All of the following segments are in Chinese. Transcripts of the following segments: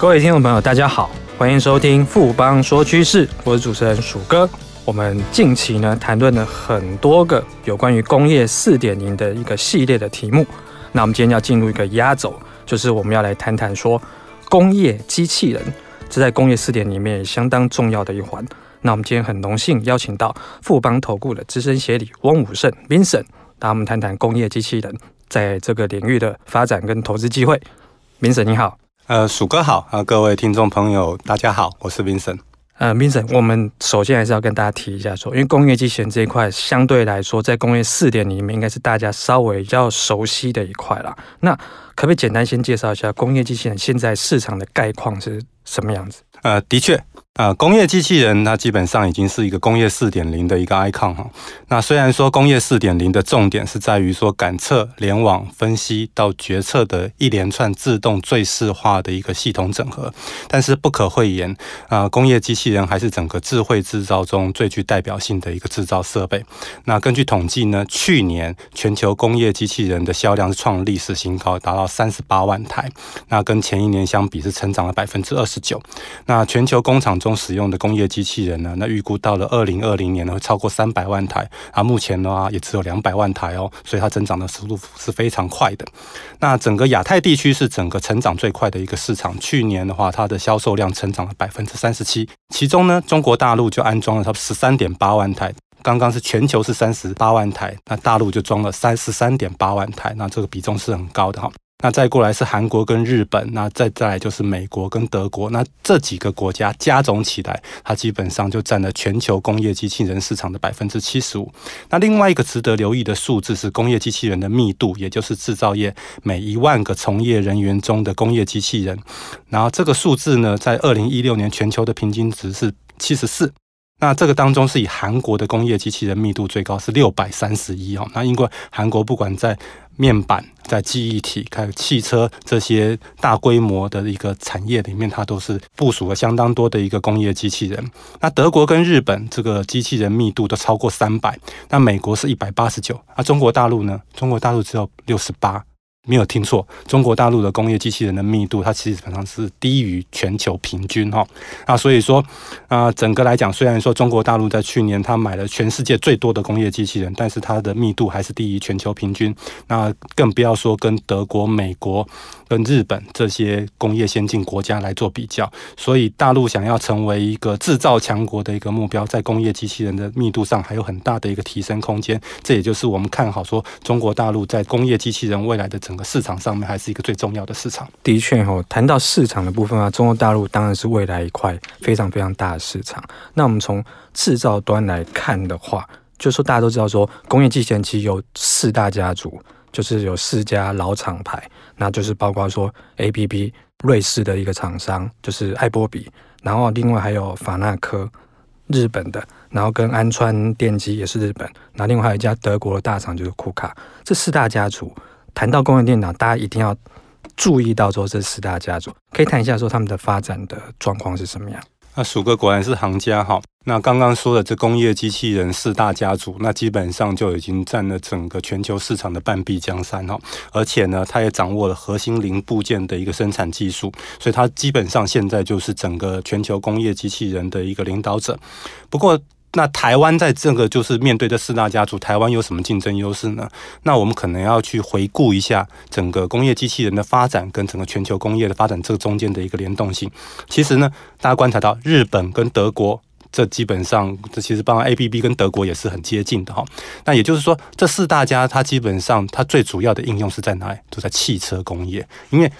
各位听众朋友，大家好，欢迎收听富邦说趋势，我是主持人鼠哥。我们近期呢谈论了很多个有关于工业四点零的一个系列的题目。那我们今天要进入一个压轴，就是我们要来谈谈说工业机器人，这在工业四点里面相当重要的一环。那我们今天很荣幸邀请到富邦投顾的资深协理翁武胜 Vincent，那我们谈谈工业机器人在这个领域的发展跟投资机会。Vincent 你好。呃，鼠哥好啊，各位听众朋友，大家好，我是 Vincent。呃，Vincent，我们首先还是要跟大家提一下说，因为工业机器人这一块相对来说，在工业四点里面应该是大家稍微比较熟悉的一块啦。那可不可以简单先介绍一下工业机器人现在市场的概况是什么样子？呃，的确。啊，工业机器人它基本上已经是一个工业四点零的一个 icon 哈。那虽然说工业四点零的重点是在于说感测、联网、分析到决策的一连串自动最适化的一个系统整合，但是不可讳言啊，工业机器人还是整个智慧制造中最具代表性的一个制造设备。那根据统计呢，去年全球工业机器人的销量是创历史新高，达到三十八万台。那跟前一年相比是成长了百分之二十九。那全球工厂中使用的工业机器人呢，那预估到了二零二零年呢会超过三百万台，啊，目前的话也只有两百万台哦，所以它增长的速度是非常快的。那整个亚太地区是整个成长最快的一个市场，去年的话它的销售量成长了百分之三十七，其中呢中国大陆就安装了差不多十三点八万台，刚刚是全球是三十八万台，那大陆就装了三十三点八万台，那这个比重是很高的哈。那再过来是韩国跟日本，那再再来就是美国跟德国，那这几个国家加总起来，它基本上就占了全球工业机器人市场的百分之七十五。那另外一个值得留意的数字是工业机器人的密度，也就是制造业每一万个从业人员中的工业机器人。然后这个数字呢，在二零一六年全球的平均值是七十四。那这个当中是以韩国的工业机器人密度最高，是六百三十一哦。那因为韩国不管在面板、在记忆体、还有汽车这些大规模的一个产业里面，它都是部署了相当多的一个工业机器人。那德国跟日本这个机器人密度都超过三百，那美国是一百八十九，那中国大陆呢？中国大陆只有六十八。没有听错，中国大陆的工业机器人的密度，它其实基本上是低于全球平均哈。那所以说，啊，整个来讲，虽然说中国大陆在去年它买了全世界最多的工业机器人，但是它的密度还是低于全球平均。那更不要说跟德国、美国。跟日本这些工业先进国家来做比较，所以大陆想要成为一个制造强国的一个目标，在工业机器人的密度上还有很大的一个提升空间。这也就是我们看好说，中国大陆在工业机器人未来的整市场上面，还是一个最重要的市场。的确哦，谈到市场的部分啊，中国大陆当然是未来一块非常非常大的市场。那我们从制造端来看的话，就说大家都知道说，工业机器人其实有四大家族。就是有四家老厂牌，那就是包括说 ABB 瑞士的一个厂商，就是艾波比，然后另外还有法纳科日本的，然后跟安川电机也是日本，那另外还有一家德国的大厂就是库卡，这四大家族谈到工业电脑，大家一定要注意到说这四大家族，可以谈一下说他们的发展的状况是什么样？那鼠哥果然是行家哈。那刚刚说的这工业机器人四大家族，那基本上就已经占了整个全球市场的半壁江山哈。而且呢，它也掌握了核心零部件的一个生产技术，所以它基本上现在就是整个全球工业机器人的一个领导者。不过，那台湾在这个就是面对这四大家族，台湾有什么竞争优势呢？那我们可能要去回顾一下整个工业机器人的发展跟整个全球工业的发展这个中间的一个联动性。其实呢，大家观察到日本跟德国，这基本上这其实包括 ABB 跟德国也是很接近的哈。那也就是说，这四大家它基本上它最主要的应用是在哪里？就在汽车工业，因为。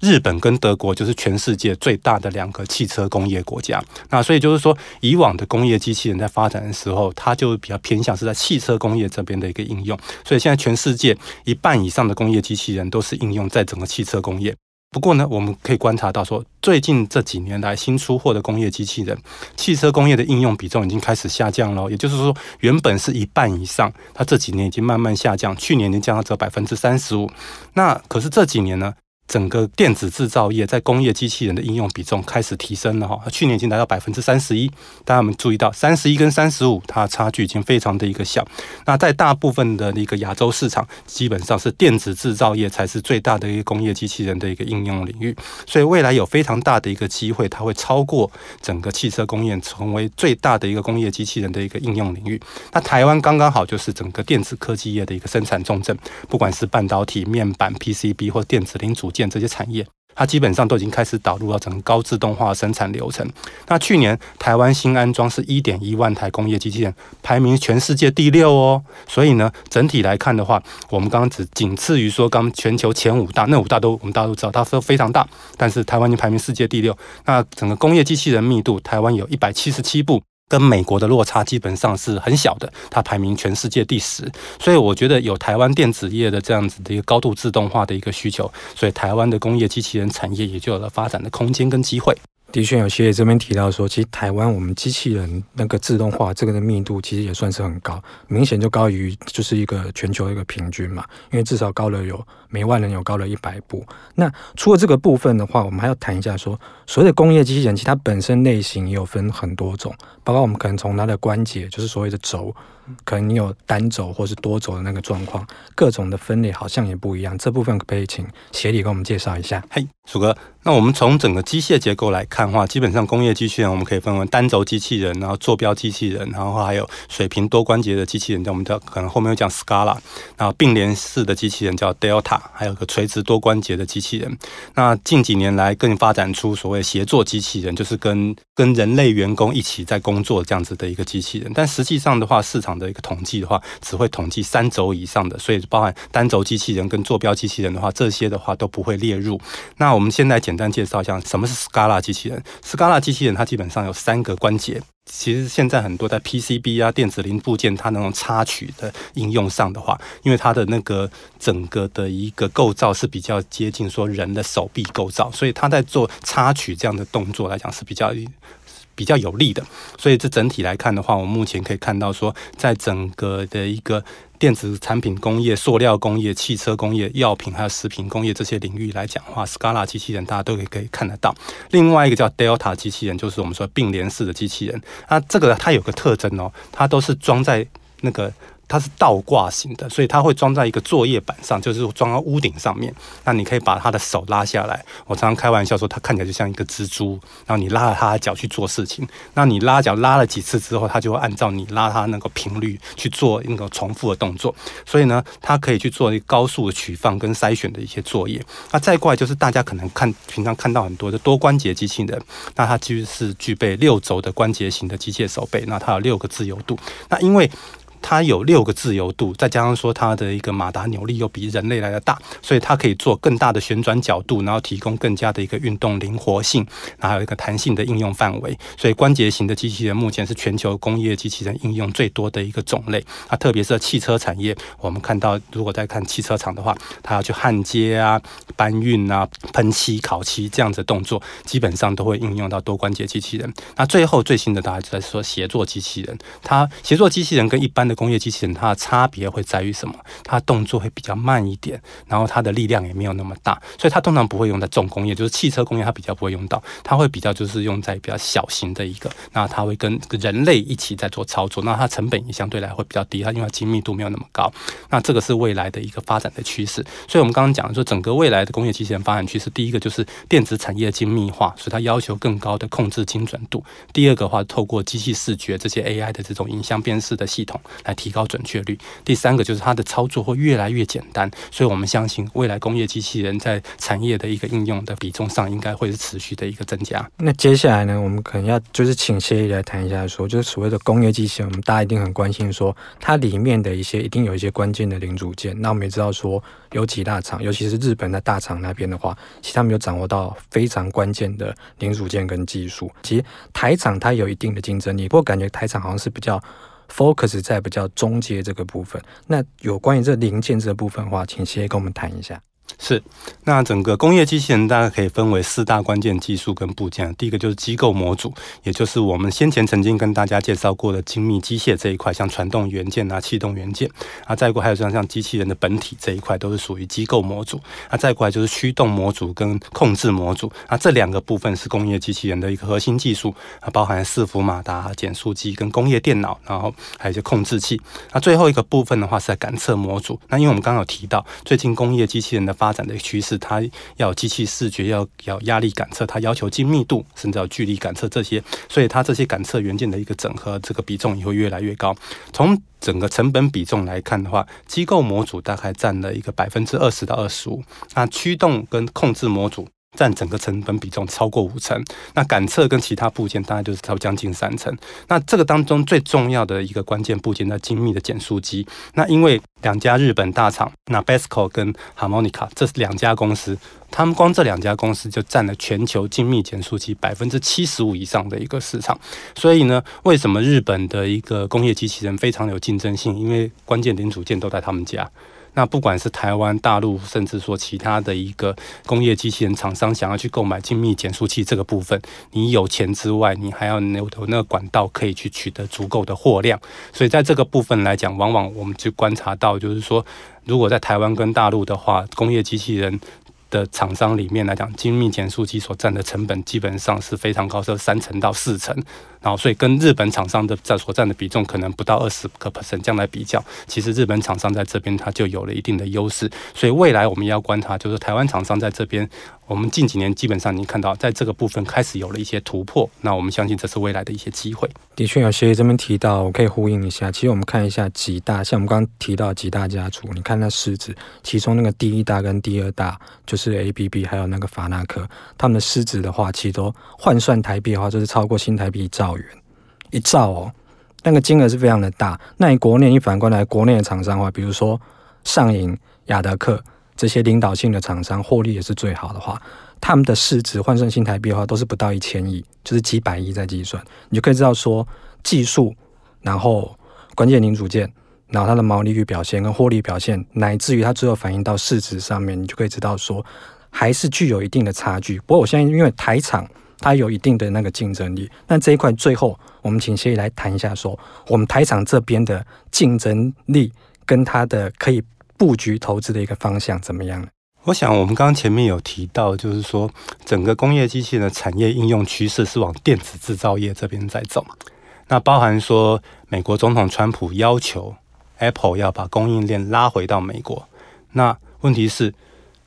日本跟德国就是全世界最大的两个汽车工业国家，那所以就是说，以往的工业机器人在发展的时候，它就比较偏向是在汽车工业这边的一个应用。所以现在全世界一半以上的工业机器人都是应用在整个汽车工业。不过呢，我们可以观察到说，最近这几年来新出货的工业机器人，汽车工业的应用比重已经开始下降了。也就是说，原本是一半以上，它这几年已经慢慢下降，去年已经降到只有百分之三十五。那可是这几年呢？整个电子制造业在工业机器人的应用比重开始提升了哈，去年已经达到百分之三十一。大家有没有注意到，三十一跟三十五，它差距已经非常的一个小。那在大部分的一个亚洲市场，基本上是电子制造业才是最大的一个工业机器人的一个应用领域。所以未来有非常大的一个机会，它会超过整个汽车工业，成为最大的一个工业机器人的一个应用领域。那台湾刚刚好就是整个电子科技业的一个生产重镇，不管是半导体、面板、PCB 或电子零组件。这些产业，它基本上都已经开始导入到整个高自动化生产流程。那去年台湾新安装是一点一万台工业机器人，排名全世界第六哦。所以呢，整体来看的话，我们刚刚只仅次于说刚全球前五大，那五大都我们大家都知道，它都非常大。但是台湾已经排名世界第六。那整个工业机器人密度，台湾有一百七十七部。跟美国的落差基本上是很小的，它排名全世界第十，所以我觉得有台湾电子业的这样子的一个高度自动化的一个需求，所以台湾的工业机器人产业也就有了发展的空间跟机会。的确，有些这边提到说，其实台湾我们机器人那个自动化这个的密度其实也算是很高，明显就高于就是一个全球一个平均嘛，因为至少高了有每万人有高了一百部。那除了这个部分的话，我们还要谈一下说，所谓的工业机器人，其实它本身类型也有分很多种，包括我们可能从它的关节，就是所谓的轴。可能你有单轴或是多轴的那个状况，各种的分类好像也不一样。这部分可以请协理给我们介绍一下？嘿，鼠哥，那我们从整个机械结构来看的话，基本上工业机器人我们可以分为单轴机器人，然后坐标机器人，然后还有水平多关节的机器人，叫我们叫可能后面会讲 Scala，然后并联式的机器人叫 Delta，还有个垂直多关节的机器人。那近几年来更发展出所谓协作机器人，就是跟跟人类员工一起在工作这样子的一个机器人。但实际上的话，市场的一个统计的话，只会统计三轴以上的，所以包含单轴机器人跟坐标机器人的话，这些的话都不会列入。那我们现在简单介绍一下什么是 Scala 机器人。Scala 机器人它基本上有三个关节。其实现在很多在 PCB 啊电子零部件它那种插取的应用上的话，因为它的那个整个的一个构造是比较接近说人的手臂构造，所以它在做插取这样的动作来讲是比较。比较有利的，所以这整体来看的话，我们目前可以看到说，在整个的一个电子产品工业、塑料工业、汽车工业、药品还有食品工业这些领域来讲的话，Scala 机器人大家都可以可以看得到。另外一个叫 Delta 机器人，就是我们说并联式的机器人，那这个它有个特征哦，它都是装在那个。它是倒挂型的，所以它会装在一个作业板上，就是装到屋顶上面。那你可以把它的手拉下来。我常常开玩笑说，它看起来就像一个蜘蛛。然后你拉了它的脚去做事情，那你拉脚拉了几次之后，它就会按照你拉它那个频率去做那个重复的动作。所以呢，它可以去做一高速的取放跟筛选的一些作业。那再过来就是大家可能看平常看到很多的多关节机器人，那它其实是具备六轴的关节型的机械手背，那它有六个自由度。那因为它有六个自由度，再加上说它的一个马达扭力又比人类来的大，所以它可以做更大的旋转角度，然后提供更加的一个运动灵活性，然后还有一个弹性的应用范围。所以关节型的机器人目前是全球工业机器人应用最多的一个种类。啊，特别是汽车产业，我们看到如果在看汽车厂的话，它要去焊接啊、搬运啊、喷漆、烤漆这样子动作，基本上都会应用到多关节机器人。那最后最新的，大家就在说协作机器人，它协作机器人跟一般的工业机器人，它的差别会在于什么？它动作会比较慢一点，然后它的力量也没有那么大，所以它通常不会用在重工业，就是汽车工业，它比较不会用到，它会比较就是用在比较小型的一个，那它会跟人类一起在做操作，那它成本也相对来会比较低，它因为精密度没有那么高，那这个是未来的一个发展的趋势。所以我们刚刚讲说，整个未来的工业机器人发展趋势，第一个就是电子产业精密化，所以它要求更高的控制精准度；第二个话，透过机器视觉这些 AI 的这种影像辨识的系统来提高准确率。第三个就是它的操作会越来越简单，所以我们相信未来工业机器人在产业的一个应用的比重上，应该会是持续的一个增加。那接下来呢，我们可能要就是请谢毅来谈一下说，说就是所谓的工业机器人，我们大家一定很关心，说它里面的一些一定有一些关键的零组件。那我们也知道说，有几大厂，尤其是日本的大厂那边的话，其实他们有掌握到非常关键的零组件跟技术。其实台厂它有一定的竞争力，不过感觉台厂好像是比较。Focus 在比较中阶这个部分，那有关于这零件这部分的话，请先跟我们谈一下。是，那整个工业机器人大概可以分为四大关键技术跟部件。第一个就是机构模组，也就是我们先前曾经跟大家介绍过的精密机械这一块，像传动元件啊、气动元件啊，再过还有像像机器人的本体这一块，都是属于机构模组。啊，再过来就是驱动模组跟控制模组啊，这两个部分是工业机器人的一个核心技术啊，包含伺服马达、减速机跟工业电脑，然后还有一些控制器。那最后一个部分的话是在感测模组。那因为我们刚刚有提到，最近工业机器人的发展的趋势，它要机器视觉，要要压力感测，它要求精密度，甚至要距离感测这些，所以它这些感测元件的一个整合，这个比重也会越来越高。从整个成本比重来看的话，机构模组大概占了一个百分之二十到二十五，那驱动跟控制模组。占整个成本比重超过五成，那感测跟其他部件大概就是超将近三成。那这个当中最重要的一个关键部件，那精密的减速机。那因为两家日本大厂，那 Besco 跟 Harmonica 这两家公司，他们光这两家公司就占了全球精密减速机百分之七十五以上的一个市场。所以呢，为什么日本的一个工业机器人非常有竞争性？因为关键零组件都在他们家。那不管是台湾、大陆，甚至说其他的一个工业机器人厂商，想要去购买精密减速器这个部分，你有钱之外，你还要有有那个管道可以去取得足够的货量。所以在这个部分来讲，往往我们就观察到，就是说，如果在台湾跟大陆的话，工业机器人的厂商里面来讲，精密减速机所占的成本基本上是非常高，是三成到四成。然后，所以跟日本厂商的在所占的比重可能不到二十个 percent，这样来比较，其实日本厂商在这边它就有了一定的优势。所以未来我们要观察，就是台湾厂商在这边，我们近几年基本上已经看到，在这个部分开始有了一些突破。那我们相信这是未来的一些机会。的确，有些这边提到，我可以呼应一下。其实我们看一下几大，像我们刚刚提到几大家族，你看那市值，其中那个第一大跟第二大就是 ABB，还有那个法纳克，他们的市值的话，其实都换算台币的话，就是超过新台币一兆元。一兆哦，那个金额是非常的大。那你国内一反过来，国内的厂商的话，比如说上银、亚德客这些领导性的厂商，获利也是最好的话，他们的市值换算新台币的话，都是不到一千亿，就是几百亿在计算。你就可以知道说，技术，然后关键零组件，然后它的毛利率表现跟获利表现，乃至于它最后反映到市值上面，你就可以知道说，还是具有一定的差距。不过我现在因为台厂。它有一定的那个竞争力，那这一块最后我们请谢毅来谈一下说，我们台厂这边的竞争力跟它的可以布局投资的一个方向怎么样呢？我想我们刚刚前面有提到，就是说整个工业机器的产业应用趋势是往电子制造业这边在走，那包含说美国总统川普要求 Apple 要把供应链拉回到美国，那问题是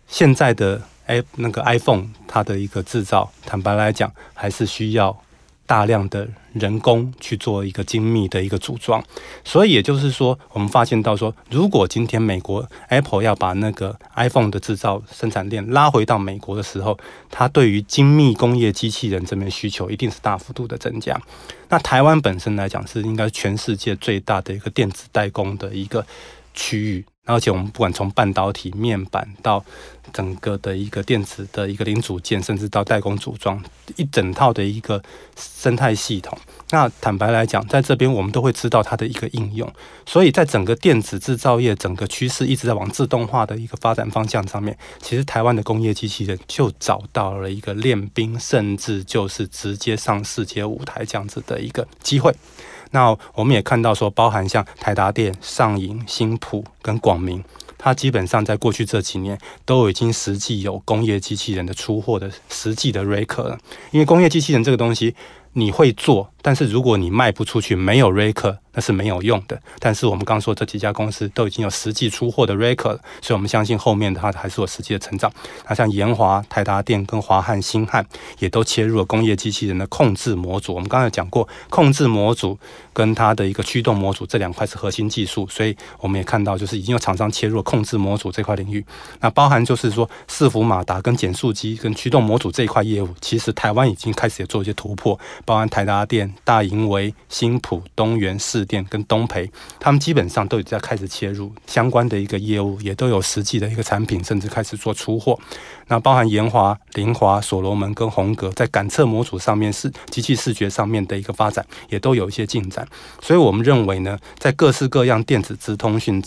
现在的。哎，那个 iPhone 它的一个制造，坦白来讲，还是需要大量的人工去做一个精密的一个组装。所以也就是说，我们发现到说，如果今天美国 Apple 要把那个 iPhone 的制造生产链拉回到美国的时候，它对于精密工业机器人这边需求一定是大幅度的增加。那台湾本身来讲，是应该全世界最大的一个电子代工的一个区域。而且我们不管从半导体面板到整个的一个电子的一个零组件，甚至到代工组装一整套的一个生态系统，那坦白来讲，在这边我们都会知道它的一个应用。所以在整个电子制造业整个趋势一直在往自动化的一个发展方向上面，其实台湾的工业机器人就找到了一个练兵，甚至就是直接上世界舞台这样子的一个机会。那我们也看到说，包含像台达电、上影、新普跟广明，它基本上在过去这几年都已经实际有工业机器人的出货的实际的 r e c o r 了，因为工业机器人这个东西。你会做，但是如果你卖不出去，没有 record，那是没有用的。但是我们刚说这几家公司都已经有实际出货的 record，所以我们相信后面它还是有实际的成长。那像研华、台达电跟华汉、新汉也都切入了工业机器人的控制模组。我们刚才讲过，控制模组跟它的一个驱动模组这两块是核心技术，所以我们也看到就是已经有厂商切入了控制模组这块领域。那包含就是说伺服马达跟减速机跟驱动模组这一块业务，其实台湾已经开始也做一些突破。包含台达电、大银维、新普、东元、士电跟东培，他们基本上都已经在开始切入相关的一个业务，也都有实际的一个产品，甚至开始做出货。那包含研华、凌华、所罗门跟宏格，在感测模组上面是机器视觉上面的一个发展，也都有一些进展。所以我们认为呢，在各式各样电子资通讯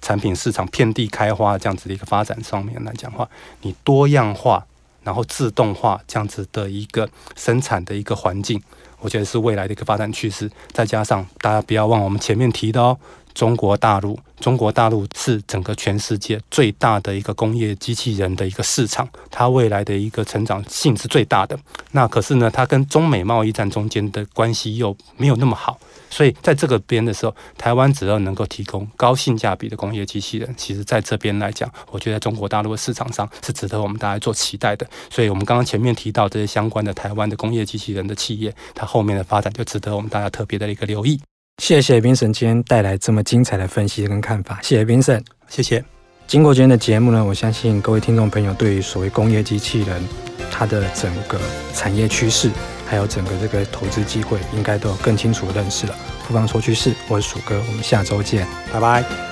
产品市场遍地开花这样子的一个发展上面来讲的话，你多样化，然后自动化这样子的一个生产的一个环境，我觉得是未来的一个发展趋势。再加上大家不要忘我们前面提到哦。中国大陆，中国大陆是整个全世界最大的一个工业机器人的一个市场，它未来的一个成长性是最大的。那可是呢，它跟中美贸易战中间的关系又没有那么好，所以在这个边的时候，台湾只要能够提供高性价比的工业机器人，其实在这边来讲，我觉得中国大陆的市场上是值得我们大家做期待的。所以，我们刚刚前面提到这些相关的台湾的工业机器人的企业，它后面的发展就值得我们大家特别的一个留意。谢谢 Vincent 今天带来这么精彩的分析跟看法，谢谢 Vincent，谢谢。经过今天的节目呢，我相信各位听众朋友对于所谓工业机器人它的整个产业趋势，还有整个这个投资机会，应该都有更清楚的认识了。不妨说趋势，我是鼠哥，我们下周见，拜拜。